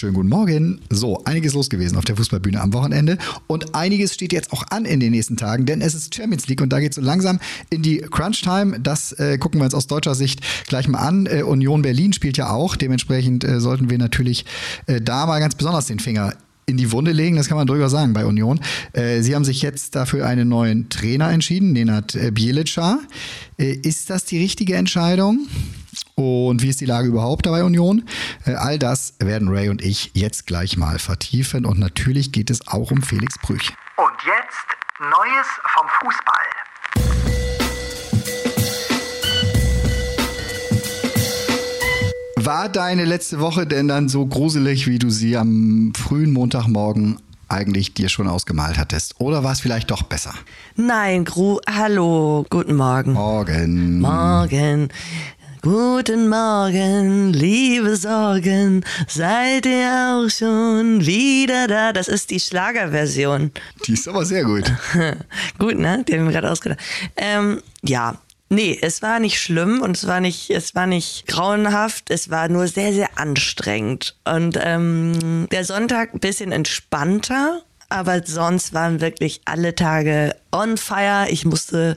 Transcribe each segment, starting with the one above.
Schönen guten Morgen. So, einiges los gewesen auf der Fußballbühne am Wochenende und einiges steht jetzt auch an in den nächsten Tagen, denn es ist Champions League und da geht es so langsam in die Crunch-Time. Das äh, gucken wir uns aus deutscher Sicht gleich mal an. Äh, Union Berlin spielt ja auch, dementsprechend äh, sollten wir natürlich äh, da mal ganz besonders den Finger in die Wunde legen, das kann man durchaus sagen bei Union. Äh, sie haben sich jetzt dafür einen neuen Trainer entschieden, Nenad äh, Bielica. Äh, ist das die richtige Entscheidung? Und wie ist die Lage überhaupt dabei Union? Äh, all das werden Ray und ich jetzt gleich mal vertiefen. Und natürlich geht es auch um Felix Brüch. Und jetzt Neues vom Fußball. War deine letzte Woche denn dann so gruselig, wie du sie am frühen Montagmorgen eigentlich dir schon ausgemalt hattest? Oder war es vielleicht doch besser? Nein, Gru, hallo, guten Morgen. Morgen. Morgen. Guten Morgen, liebe Sorgen, seid ihr auch schon wieder da? Das ist die Schlagerversion. Die ist aber sehr gut. Gut, ne? Die haben wir gerade ausgedacht. Ähm, ja. Nee, es war nicht schlimm und es war nicht, es war nicht grauenhaft, es war nur sehr, sehr anstrengend. Und ähm, der Sonntag ein bisschen entspannter, aber sonst waren wirklich alle Tage on fire. Ich musste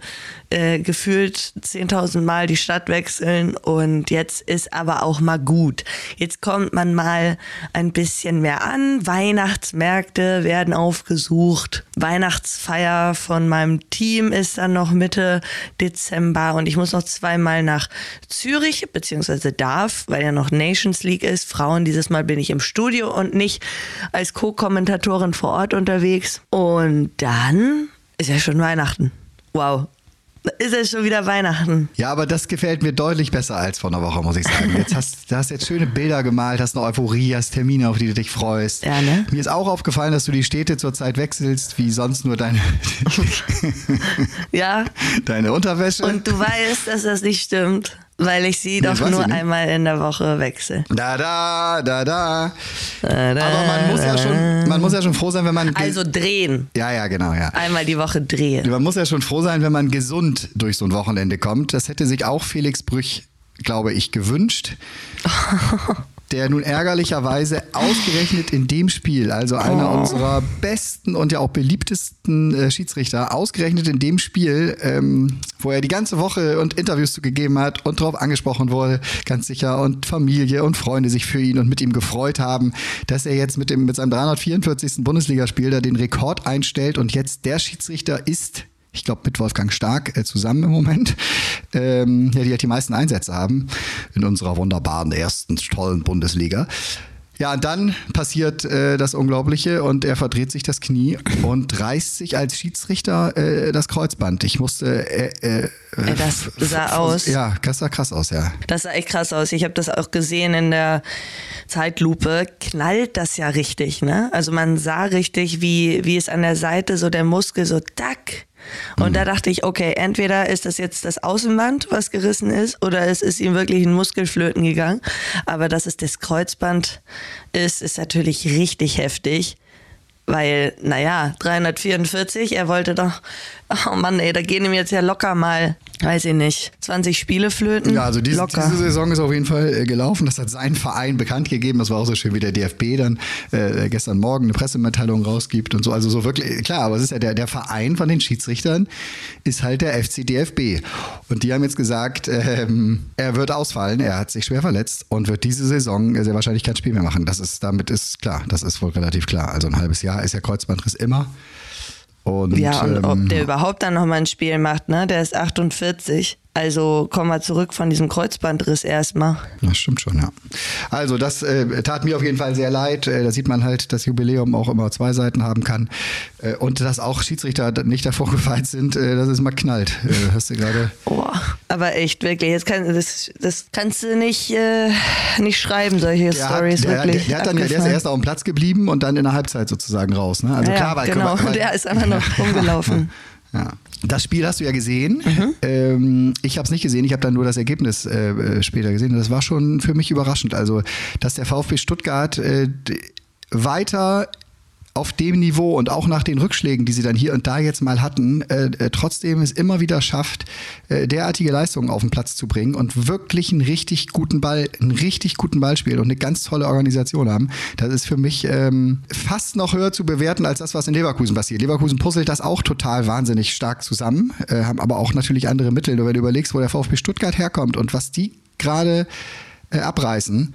äh, gefühlt 10.000 Mal die Stadt wechseln und jetzt ist aber auch mal gut. Jetzt kommt man mal ein bisschen mehr an. Weihnachtsmärkte werden aufgesucht. Weihnachtsfeier von meinem Team ist dann noch Mitte Dezember und ich muss noch zweimal nach Zürich, beziehungsweise darf, weil ja noch Nations League ist. Frauen, dieses Mal bin ich im Studio und nicht als Co-Kommentatorin vor Ort unterwegs. Und dann ist ja schon Weihnachten. Wow. Ist ja schon wieder Weihnachten. Ja, aber das gefällt mir deutlich besser als vor einer Woche, muss ich sagen. Jetzt hast du hast jetzt schöne Bilder gemalt, hast eine Euphorie, hast Termine, auf die du dich freust. Ja, ne? Mir ist auch aufgefallen, dass du die Städte zurzeit wechselst, wie sonst nur deine, Ja. deine Unterwäsche. Und du weißt, dass das nicht stimmt, weil ich sie das doch nur einmal in der Woche wechsle. da, da, da, da. Aber man muss ja schon, man muss ja schon froh sein, wenn man. Also drehen. ja, ja, genau, ja. Einmal die Woche drehen. Man muss ja schon froh sein, wenn man gesund durch so ein Wochenende kommt. Das hätte sich auch Felix Brüch, glaube ich, gewünscht. Der nun ärgerlicherweise ausgerechnet in dem Spiel, also einer unserer besten und ja auch beliebtesten äh, Schiedsrichter, ausgerechnet in dem Spiel, ähm, wo er die ganze Woche und Interviews zu gegeben hat und darauf angesprochen wurde, ganz sicher, und Familie und Freunde sich für ihn und mit ihm gefreut haben, dass er jetzt mit, dem, mit seinem 344. Bundesligaspiel da den Rekord einstellt und jetzt der Schiedsrichter ist ich glaube, mit Wolfgang Stark äh, zusammen im Moment, ähm, ja, die halt die meisten Einsätze haben in unserer wunderbaren ersten tollen Bundesliga. Ja, und dann passiert äh, das Unglaubliche und er verdreht sich das Knie und reißt sich als Schiedsrichter äh, das Kreuzband. Ich musste. Äh, äh, das sah aus. Ja, das sah krass aus, ja. Das sah echt krass aus. Ich habe das auch gesehen in der Zeitlupe. Knallt das ja richtig, ne? Also man sah richtig, wie, wie es an der Seite so der Muskel so tack. Und da dachte ich, okay, entweder ist das jetzt das Außenband, was gerissen ist, oder es ist ihm wirklich ein Muskelflöten gegangen. Aber dass es das Kreuzband ist, ist natürlich richtig heftig. Weil, naja, 344, er wollte doch, oh Mann, ey, da gehen ihm jetzt ja locker mal, weiß ich nicht, 20 Spiele flöten. Ja, also diese, locker. diese Saison ist auf jeden Fall äh, gelaufen. Das hat sein Verein bekannt gegeben. Das war auch so schön, wie der DFB dann äh, gestern Morgen eine Pressemitteilung rausgibt und so. Also so wirklich, klar, aber es ist ja der, der Verein von den Schiedsrichtern ist halt der FC DFB. Und die haben jetzt gesagt, ähm, er wird ausfallen, er hat sich schwer verletzt und wird diese Saison sehr wahrscheinlich kein Spiel mehr machen. Das ist, damit ist klar, das ist wohl relativ klar. Also ein halbes Jahr ist ja Kreuzbandriss immer. Und, Ja, und ähm, ob der überhaupt dann nochmal ein Spiel macht, ne? Der ist 48. Also komm mal zurück von diesem Kreuzbandriss erstmal. Das stimmt schon, ja. Also das äh, tat mir auf jeden Fall sehr leid. Äh, da sieht man halt, dass Jubiläum auch immer zwei Seiten haben kann. Äh, und dass auch Schiedsrichter nicht davor gefeit sind, äh, dass es mal knallt. Äh, hast du gerade... Boah, aber echt, wirklich. Jetzt kann, das, das kannst du nicht, äh, nicht schreiben, solche Der, hat, Stories der, der, wirklich. der, hat dann, ja- der ist erst auf dem Platz geblieben und dann in der Halbzeit sozusagen raus. Ne? Also ja, klar, weil, genau, weil, der ist einfach noch rumgelaufen. Ja. Das Spiel hast du ja gesehen. Mhm. Ähm, ich habe es nicht gesehen. Ich habe dann nur das Ergebnis äh, äh, später gesehen. Und das war schon für mich überraschend. Also, dass der VfB Stuttgart äh, weiter auf dem Niveau und auch nach den Rückschlägen, die sie dann hier und da jetzt mal hatten, äh, äh, trotzdem es immer wieder schafft, äh, derartige Leistungen auf den Platz zu bringen und wirklich einen richtig guten Ball, einen richtig guten Ball spielen und eine ganz tolle Organisation haben. Das ist für mich ähm, fast noch höher zu bewerten als das, was in Leverkusen passiert. Leverkusen puzzelt das auch total wahnsinnig stark zusammen, äh, haben aber auch natürlich andere Mittel. Nur wenn du überlegst, wo der VfB Stuttgart herkommt und was die gerade äh, abreißen,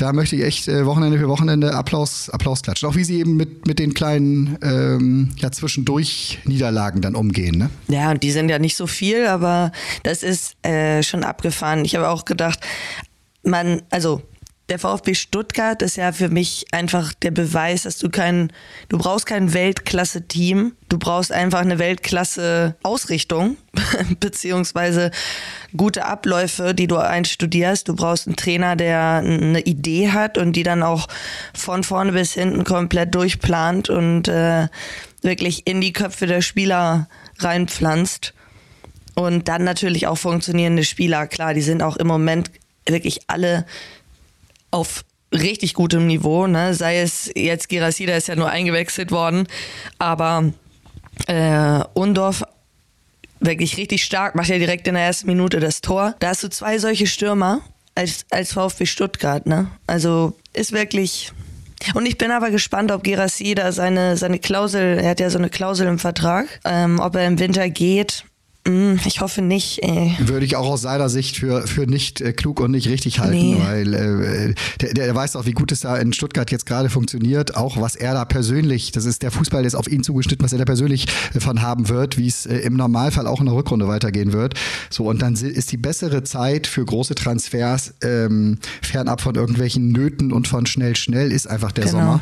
da möchte ich echt äh, Wochenende für Wochenende Applaus, Applaus klatschen. Auch wie sie eben mit, mit den kleinen ähm, ja, zwischendurch Niederlagen dann umgehen. Ne? Ja, und die sind ja nicht so viel, aber das ist äh, schon abgefahren. Ich habe auch gedacht, man, also der VfB Stuttgart ist ja für mich einfach der Beweis, dass du kein, du brauchst kein Weltklasse-Team, du brauchst einfach eine Weltklasse-Ausrichtung, beziehungsweise gute Abläufe, die du einstudierst. Du brauchst einen Trainer, der eine Idee hat und die dann auch von vorne bis hinten komplett durchplant und äh, wirklich in die Köpfe der Spieler reinpflanzt. Und dann natürlich auch funktionierende Spieler. Klar, die sind auch im Moment wirklich alle auf richtig gutem Niveau, ne? sei es jetzt Girasida ist ja nur eingewechselt worden, aber äh, Undorf wirklich richtig stark, macht ja direkt in der ersten Minute das Tor. Da hast du zwei solche Stürmer als, als VfB Stuttgart, ne? Also ist wirklich. Und ich bin aber gespannt, ob Gerassi da seine, seine Klausel, er hat ja so eine Klausel im Vertrag, ähm, ob er im Winter geht. Hm, ich hoffe nicht. Ey. Würde ich auch aus seiner Sicht für, für nicht äh, klug und nicht richtig halten, nee. weil äh, der, der weiß auch, wie gut es da in Stuttgart jetzt gerade funktioniert, auch was er da persönlich, das ist der Fußball, der ist auf ihn zugeschnitten, was er da persönlich äh, von haben wird, wie es äh, im Normalfall auch in der Rückrunde weitergehen wird. So, und dann ist die bessere Zeit für große Transfers ähm, fernab von irgendwelchen Nöten und von schnell, schnell ist einfach der genau. Sommer.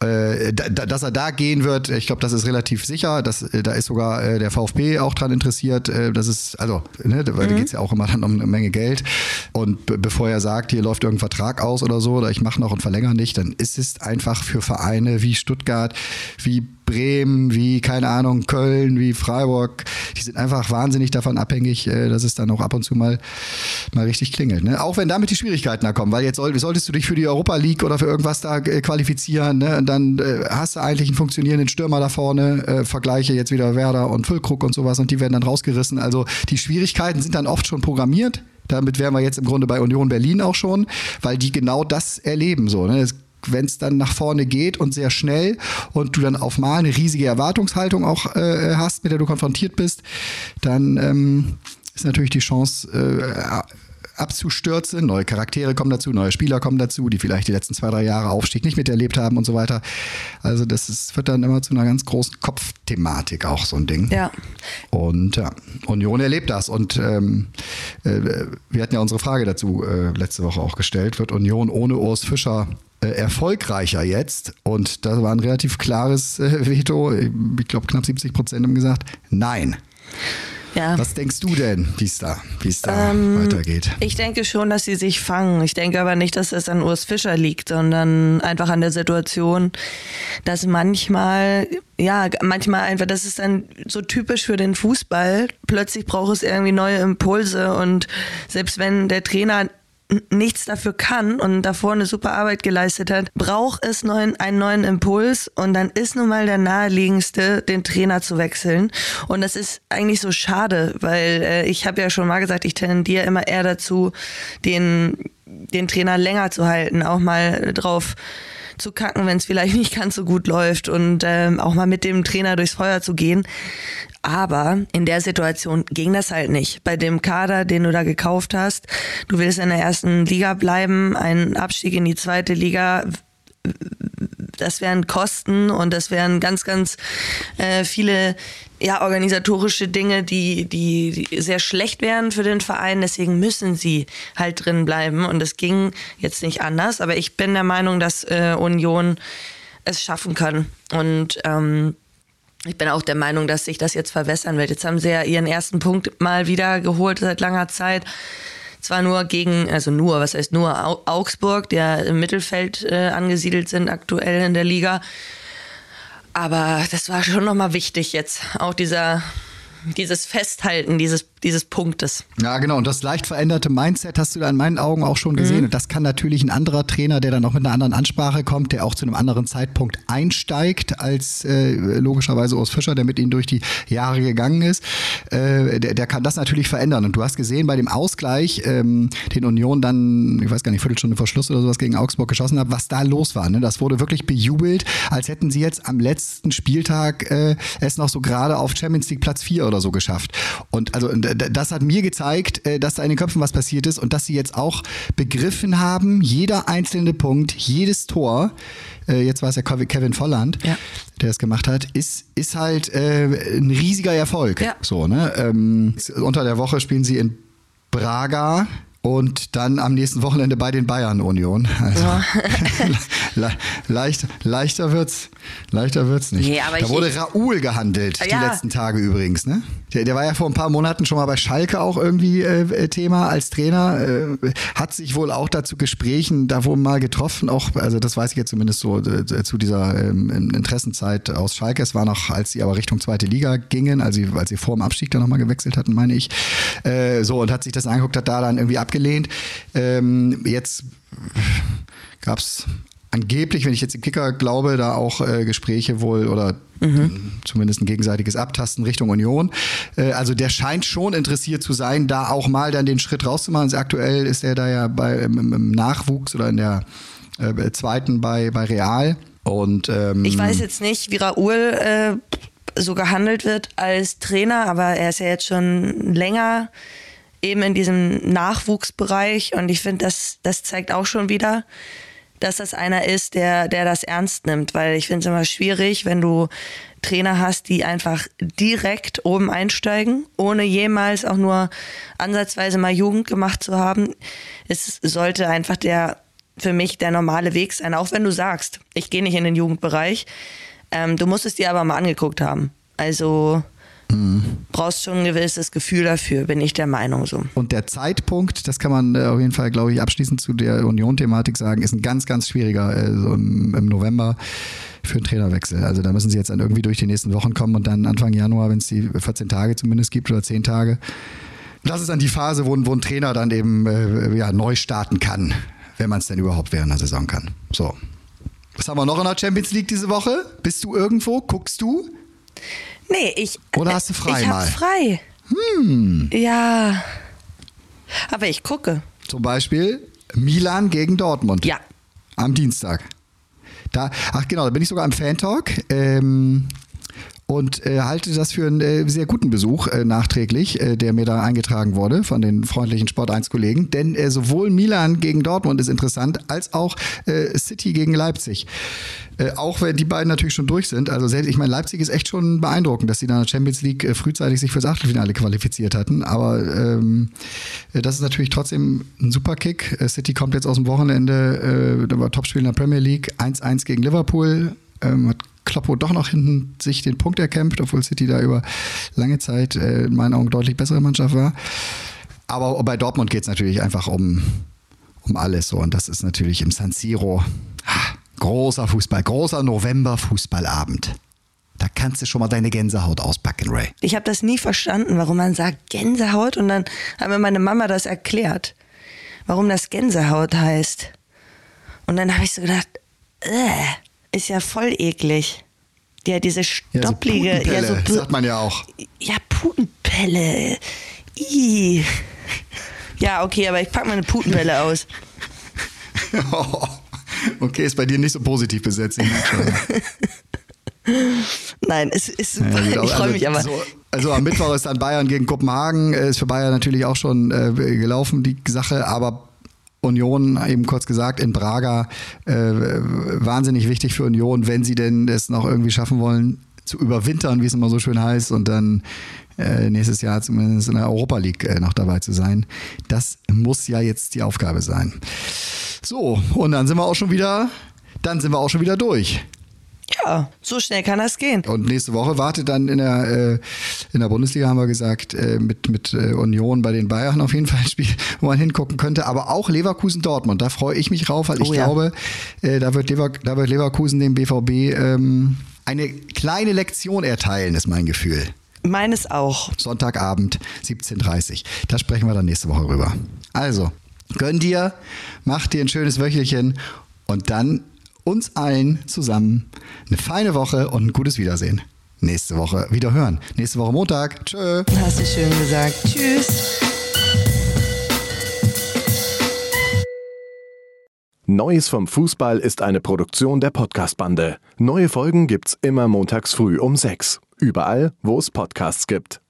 Äh, dass er da gehen wird, ich glaube, das ist relativ sicher. Das, äh, da ist sogar äh, der VfB auch dran interessiert. das ist, also, ne, weil mhm. da geht es ja auch immer dann um eine Menge Geld. Und bevor er sagt, hier läuft irgendein Vertrag aus oder so, oder ich mache noch und verlängere nicht, dann ist es einfach für Vereine wie Stuttgart, wie Bremen, wie, keine Ahnung, Köln, wie Freiburg, die sind einfach wahnsinnig davon abhängig, äh, dass es dann auch ab und zu mal, mal richtig klingelt. Ne? Auch wenn damit die Schwierigkeiten da kommen, weil jetzt soll, solltest du dich für die Europa League oder für irgendwas da äh, qualifizieren, ne? und dann äh, hast du eigentlich einen funktionierenden Stürmer da vorne, äh, vergleiche jetzt wieder Werder und Füllkrug und sowas und die werden dann rausgerissen. Also die Schwierigkeiten sind dann oft schon programmiert. Damit wären wir jetzt im Grunde bei Union Berlin auch schon, weil die genau das erleben. So, ne? Wenn es dann nach vorne geht und sehr schnell und du dann auf mal eine riesige Erwartungshaltung auch äh, hast, mit der du konfrontiert bist, dann ähm, ist natürlich die Chance äh, abzustürzen. Neue Charaktere kommen dazu, neue Spieler kommen dazu, die vielleicht die letzten zwei, drei Jahre Aufstieg nicht miterlebt haben und so weiter. Also das ist, wird dann immer zu einer ganz großen Kopfthematik auch so ein Ding. Ja. Und ja, Union erlebt das. Und ähm, äh, wir hatten ja unsere Frage dazu äh, letzte Woche auch gestellt. Wird Union ohne Urs Fischer äh, erfolgreicher jetzt. Und da war ein relativ klares äh, Veto. Ich glaube, knapp 70 Prozent haben gesagt, nein. Ja. Was denkst du denn, wie es da, wie's da ähm, weitergeht? Ich denke schon, dass sie sich fangen. Ich denke aber nicht, dass es an Urs Fischer liegt, sondern einfach an der Situation, dass manchmal, ja, manchmal einfach, das ist dann so typisch für den Fußball. Plötzlich braucht es irgendwie neue Impulse und selbst wenn der Trainer nichts dafür kann und davor eine super Arbeit geleistet hat, braucht es neuen, einen neuen Impuls und dann ist nun mal der naheliegendste, den Trainer zu wechseln. Und das ist eigentlich so schade, weil äh, ich habe ja schon mal gesagt, ich tendiere immer eher dazu, den, den Trainer länger zu halten, auch mal drauf zu kacken, wenn es vielleicht nicht ganz so gut läuft und ähm, auch mal mit dem Trainer durchs Feuer zu gehen. Aber in der Situation ging das halt nicht. Bei dem Kader, den du da gekauft hast, du willst in der ersten Liga bleiben, ein Abstieg in die zweite Liga das wären Kosten und das wären ganz, ganz äh, viele ja, organisatorische Dinge, die, die, die sehr schlecht wären für den Verein. Deswegen müssen sie halt drin bleiben. Und es ging jetzt nicht anders. Aber ich bin der Meinung, dass äh, Union es schaffen kann. Und ähm, ich bin auch der Meinung, dass sich das jetzt verwässern wird. Jetzt haben sie ja ihren ersten Punkt mal wieder geholt seit langer Zeit zwar nur gegen, also nur, was heißt nur, Augsburg, der im Mittelfeld äh, angesiedelt sind aktuell in der Liga. Aber das war schon nochmal wichtig jetzt. Auch dieser, dieses Festhalten, dieses, dieses Punktes. Ja, genau. Und das leicht veränderte Mindset hast du da in meinen Augen auch schon gesehen. Mhm. Und das kann natürlich ein anderer Trainer, der dann noch mit einer anderen Ansprache kommt, der auch zu einem anderen Zeitpunkt einsteigt als äh, logischerweise Urs Fischer, der mit ihnen durch die Jahre gegangen ist. Äh, der, der kann das natürlich verändern. Und du hast gesehen, bei dem Ausgleich, ähm, den Union dann, ich weiß gar nicht, Viertelstunde vor Schluss oder sowas gegen Augsburg geschossen hat, was da los war. Ne? Das wurde wirklich bejubelt, als hätten sie jetzt am letzten Spieltag äh, es noch so gerade auf Champions League Platz 4 oder so geschafft. Und also das hat mir gezeigt, äh, dass da in den Köpfen was passiert ist und dass sie jetzt auch begriffen haben, jeder einzelne Punkt, jedes Tor, äh, jetzt war es ja Kev- Kevin Volland, Ja. der es gemacht hat, ist, ist halt äh, ein riesiger Erfolg. Ja. So, ne? ähm, unter der Woche spielen sie in Braga. Und dann am nächsten Wochenende bei den Bayern Union. Also le leicht, leichter wird's, leichter wird's nicht. Nee, da wurde ich- Raoul gehandelt die Ja. letzten Tage übrigens. Ne? Der, der war ja vor ein paar Monaten schon mal bei Schalke auch irgendwie äh, Thema als Trainer. Äh, hat sich wohl auch dazu Gesprächen da wohl mal getroffen. Auch, also das weiß ich jetzt zumindest so äh, zu dieser ähm, Interessenzeit aus Schalke. Es war noch, als sie aber Richtung zweite Liga gingen, also als sie vor dem Abstieg dann nochmal gewechselt hatten, meine ich. Äh, so und hat sich das angeguckt, hat da dann irgendwie abgelehnt. Ähm, jetzt gab es angeblich, wenn ich jetzt dem Kicker glaube, da auch äh, Gespräche wohl oder zumindest ein gegenseitiges Abtasten Richtung Union. Äh, also der scheint schon interessiert zu sein, da auch mal dann den Schritt rauszumachen. Also aktuell ist er da ja bei, im, im Nachwuchs oder in der äh, zweiten bei, bei Real. Und ähm, Ich weiß jetzt nicht, wie Raoul äh, so gehandelt wird als Trainer, aber er ist ja jetzt schon länger eben in diesem Nachwuchsbereich und ich finde, das, das zeigt auch schon wieder, dass das einer ist, der, der das ernst nimmt, weil ich finde es immer schwierig, wenn du Trainer hast, die einfach direkt oben einsteigen, ohne jemals auch nur ansatzweise mal Jugend gemacht zu haben. Es sollte einfach der für mich der normale Weg sein, auch wenn du sagst, ich gehe nicht in den Jugendbereich. Ähm, du musst es dir aber mal angeguckt haben. Also brauchst schon ein gewisses Gefühl dafür, bin ich der Meinung so. Und der Zeitpunkt, das kann man äh, auf jeden Fall, glaube ich, abschließend zu der Union-Thematik sagen, ist ein ganz, ganz schwieriger äh, so im, im November für einen Trainerwechsel. Also da müssen sie jetzt dann irgendwie durch die nächsten Wochen kommen und dann Anfang Januar, wenn es die 14 Tage zumindest gibt oder 10 Tage. Das ist dann die Phase, wo, wo ein Trainer dann eben äh, ja, neu starten kann, wenn man es denn überhaupt während der Saison kann. So. Was haben wir noch in der Champions League diese Woche? Bist du irgendwo? Guckst du? Nee, ich. Oder hast du frei ich mal? hab frei. Hm. Ja. Aber ich gucke. Zum Beispiel Milan gegen Dortmund. Ja. Am Dienstag. Da, ach genau, da bin ich sogar am Fan-Talk. Ähm, und äh, halte das für einen äh, sehr guten Besuch äh, nachträglich, äh, der mir da eingetragen wurde von den freundlichen Sport 1 Kollegen. Denn äh, sowohl Milan gegen Dortmund ist interessant, als auch äh, City gegen Leipzig. Auch wenn die beiden natürlich schon durch sind. Also selbst, ich meine, Leipzig ist echt schon beeindruckend, dass sie da in der Champions League frühzeitig sich fürs Achtelfinale qualifiziert hatten. Aber ähm, äh, das ist natürlich trotzdem ein super Kick. City kommt jetzt aus dem Wochenende, äh, da war Topspiel in der Premier League, 1-1 gegen Liverpool. Ähm, hat Kloppo doch noch hinten sich den Punkt erkämpft, obwohl City da über lange Zeit äh, in meinen Augen deutlich bessere Mannschaft war. Aber bei Dortmund geht es natürlich einfach um, um alles so. Und das ist natürlich im San Siro ah, großer Fußball, großer November-Fußballabend. Da kannst du schon mal deine Gänsehaut auspacken, Ray. Ich habe das nie verstanden, warum man sagt Gänsehaut und dann hat mir meine Mama das erklärt, warum das Gänsehaut heißt. Und dann habe ich so gedacht, äh, ist ja voll eklig. Ja, diese Ja, so stopplige, ja, so, sagt man ja auch. ja, Putenpelle. Ih. Ja, okay, aber ich pack mal eine Putenpelle aus. okay, ist bei dir nicht so positiv besetzt. Nein, es ist super. Ja, ich freue also, mich aber. So, also am Mittwoch ist dann Bayern gegen Kopenhagen. Äh, Ist für Bayern natürlich auch schon äh, gelaufen, die Sache. Aber Union, eben kurz gesagt, in Braga, äh, wahnsinnig wichtig für Union, wenn sie denn es noch irgendwie schaffen wollen, zu überwintern, wie es immer so schön heißt, und dann äh, nächstes Jahr zumindest in der Europa League äh, noch dabei zu sein. Das muss ja jetzt die Aufgabe sein. So, und dann sind wir auch schon wieder, dann sind wir auch schon wieder durch. Ja, so schnell kann das gehen. Und nächste Woche wartet dann in der, äh, in der Bundesliga, haben wir gesagt, äh, mit, mit äh, Union bei den Bayern auf jeden Fall ein Spiel, wo man hingucken könnte. Aber auch Leverkusen-Dortmund, da freue ich mich rauf, weil ich Oh ja. glaube, äh, da, wird Lever da wird Leverkusen dem BVB ähm, eine kleine Lektion erteilen, ist mein Gefühl. Meines auch. Sonntagabend 17.30 Uhr. Da sprechen wir dann nächste Woche rüber. Also, gönn dir, mach dir ein schönes Wöchelchen und dann uns allen zusammen eine feine Woche und ein gutes Wiedersehen. Nächste Woche wieder hören. Nächste Woche Montag. Tschö. Hast du schön gesagt. Tschüss. Neues vom Fußball ist eine Produktion der Podcast-Bande. Neue Folgen gibt's immer montags früh um sechs. Überall, wo es Podcasts gibt.